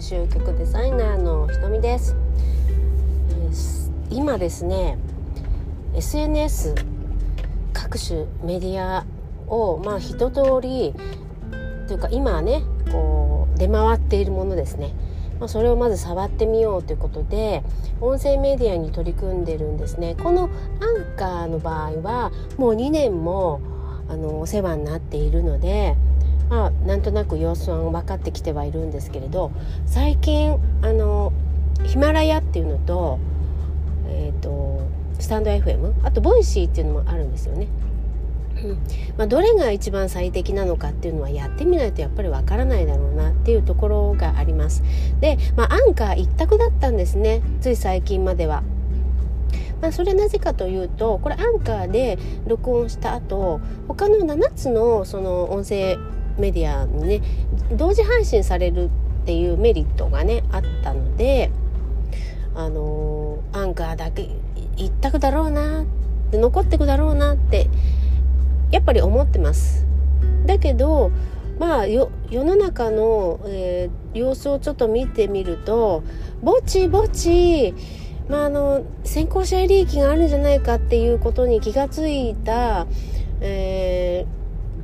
集客デザイナーのひとみです、えー、今ですね SNS 各種メディアをまあ一通りというか今ねこう出回っているものですね、まあ、それをまず触ってみようということで音声メディアに取り組んでるんですね。このアンカーの場合はもう2年もあのお世話になっているのでまあなんとなく様子は分かってきてはいるんですけれど最近あのヒマラヤっていうのと,、えーと、スタンド FM あとボイシーっていうのもあるんですよね。うんまあ、どれが一番最適なのかっていうのはやってみないとやっぱりわからないだろうなっていうところがあります。で、まあ、アンカー一択だったんですねつい最近までは。まあ、それなぜかというとこれアンカーで録音した後他の7つのその音声メディアにね同時配信されるっていうメリットがねあったのであのー、アンカーだけ一択だろうなで残ってくだろうなってやっぱり思ってます。だけどまあ世の中の、えー、様子をちょっと見てみるとぼちぼちまあ、あの先行者利益があるんじゃないかっていうことに気がついた、えー、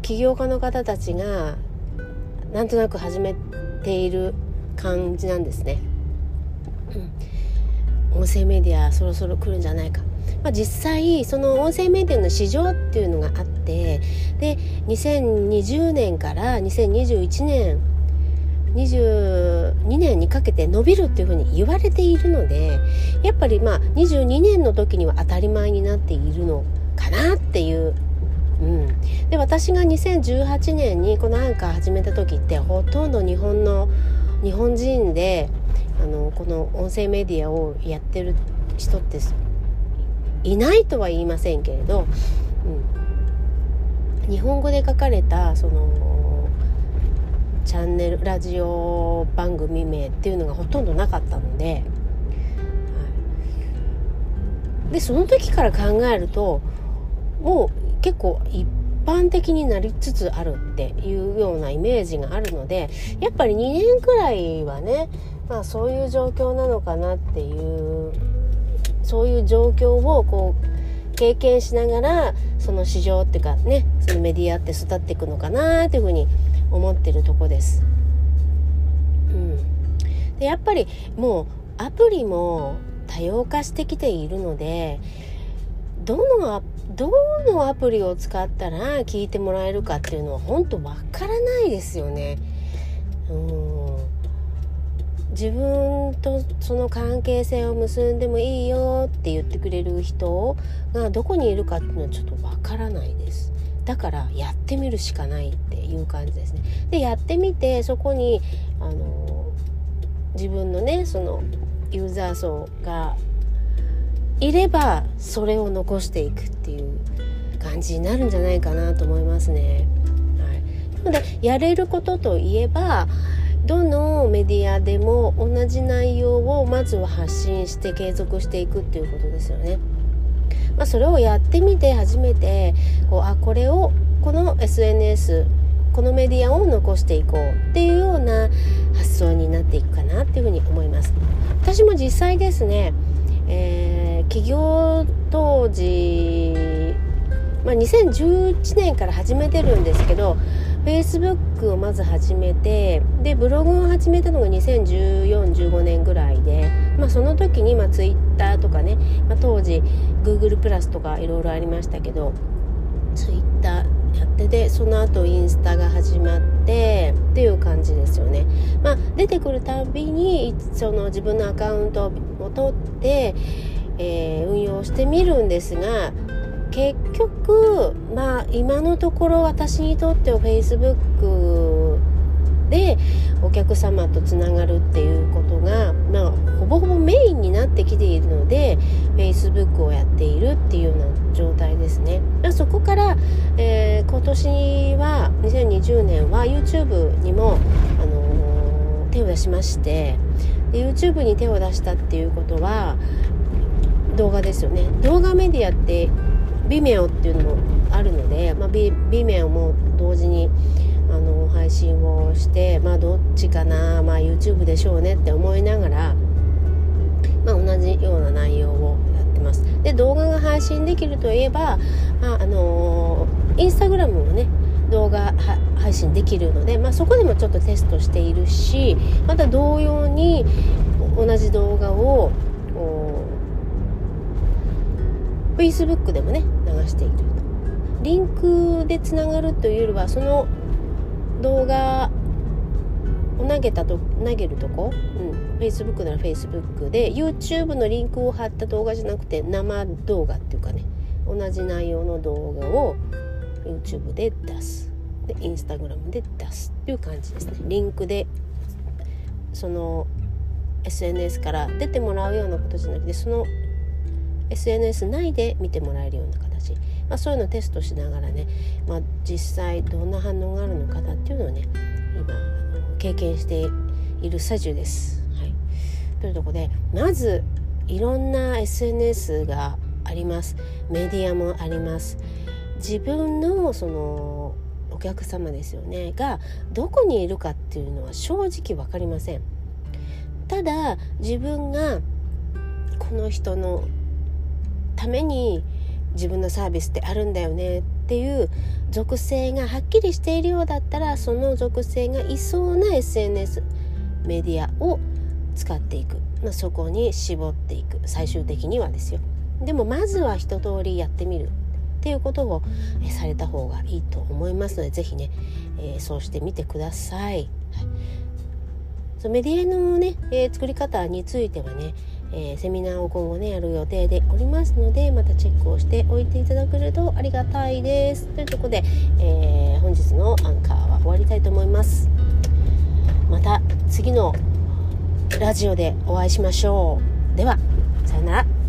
起業家の方たちがなんとなく始めている感じなんですね。うん、音声メディアそろそろ来るんじゃないか。まあ、実際その音声メディアの市場っていうのがあってで2020年から2021年22年にかけて伸びるっていうふうに言われているのでやっぱりまあ22年の時には当たり前になっているのかなっていう。うん、で私が2018年にこのアンカー始めた時ってほとんど日本の日本人であのこの音声メディアをやってる人っていないとは言いませんけれど、うん、日本語で書かれたそのチャンネルラジオ番組名っていうのがほとんどなかったので、でその時から考えるともう結構一般的になりつつあるっていうようなイメージがあるのでやっぱり2年くらいはね、まあ、そういう状況なのかなっていうそういう状況をこう経験しながらその市場っていうかねそのメディアって育っていくのかなっていうふうに思ってるとこです。うん、でやっぱりもうアプリも多様化してきているのでどのどのアプリを使ったら聞いてもらえるかっていうのは本当わからないですよね。うん自分とその関係性を結んでもいいよって言ってくれる人がどこにいるかっていうのはちょっとわからないです。だからやってみるしかないっていう感じですね。でやってみてそこにあの自分のねそのユーザー層がいればそれを残していくっていう感じになるんじゃないかなと思いますね。はい、なのでやれることといえばどのメディアでも同じ内容をまずは発信して継続していくっていうことですよね。まあ、それをやってみて初めてこうあこれをこの SNS このメディアを残していこうっていうような発想になっていくかなっていうふうに思います私も実際ですね、起業当時、まあ、2011年から始めてるんですけど Facebook をまず始めてでブログを始めたのが201415年ぐらいで、まあ、その時に、まあ、Twitter とかね、まあ、当時 Google プラスとかいろいろありましたけど Twitter やってでその後インスタが始まってっていう感じですよね。まあ、出てくるたびにその自分のアカウントを取って、えー、運用してみるんですが結局まあ今のところ私にとっては Facebook でお客様とつながるっていうことが、まあ、ほぼほぼメインになってきているので Facebook をやっているっていうような状態ですね。そこから、えー、今年は2020年は YouTube にも、あのー、手を出しましてで YouTube に手を出したっていうことは動画ですよね。動画メディアってビメオっていうのもあるので、まあ、ビビメオも同時にあの配信をしてまあどっちかな、まあ、YouTube でしょうねって思いながら、まあ、同じような内容をやってます。で動画が配信できるといえば、まああの、インスタグラムもね動画配信できるので、まあ、そこでもちょっとテストしているしまた同様に同じ動画を Facebook でもね流しているリンクでつながるというよりはその動画を投げたと投げるとこ、うん、Facebook なら Facebook で YouTube のリンクを貼った動画じゃなくて生動画っていうかね同じ内容の動画を YouTube で出す。で Instagram で出すっていう感じですね。リンクでその SNS から出てもらうようなことじゃなくてその SNS 内で見てもらえるような形、まあ、そういうのをテストしながらね、まあ、実際どんな反応があるのかなっていうのをね今あの経験している最中です。はい、というとこでまずいろんな SNS があります。メディアもあります。自分のそのお客様ですよね。がどこにいるかっていうのは正直分かりません。ただ自分がこの人のために自分のサービスってあるんだよねっていう属性がはっきりしているようだったらその属性がいそうな SNS メディアを使っていく、まあ、そこに絞っていく。最終的にはですよ。でもまずは一通りやってみるっていうことをされた方がいいと思いますので是非ね、えー、そうしてみてください。はい、メディアのね、えー、作り方についてはね、えー、セミナーを今後ねやる予定でおりますのでまたチェックをしておいていただけるとありがたいです。というところで、え本日のアンカーは終わりたいと思います。また次のラジオでお会いしましょう。ではさようなら。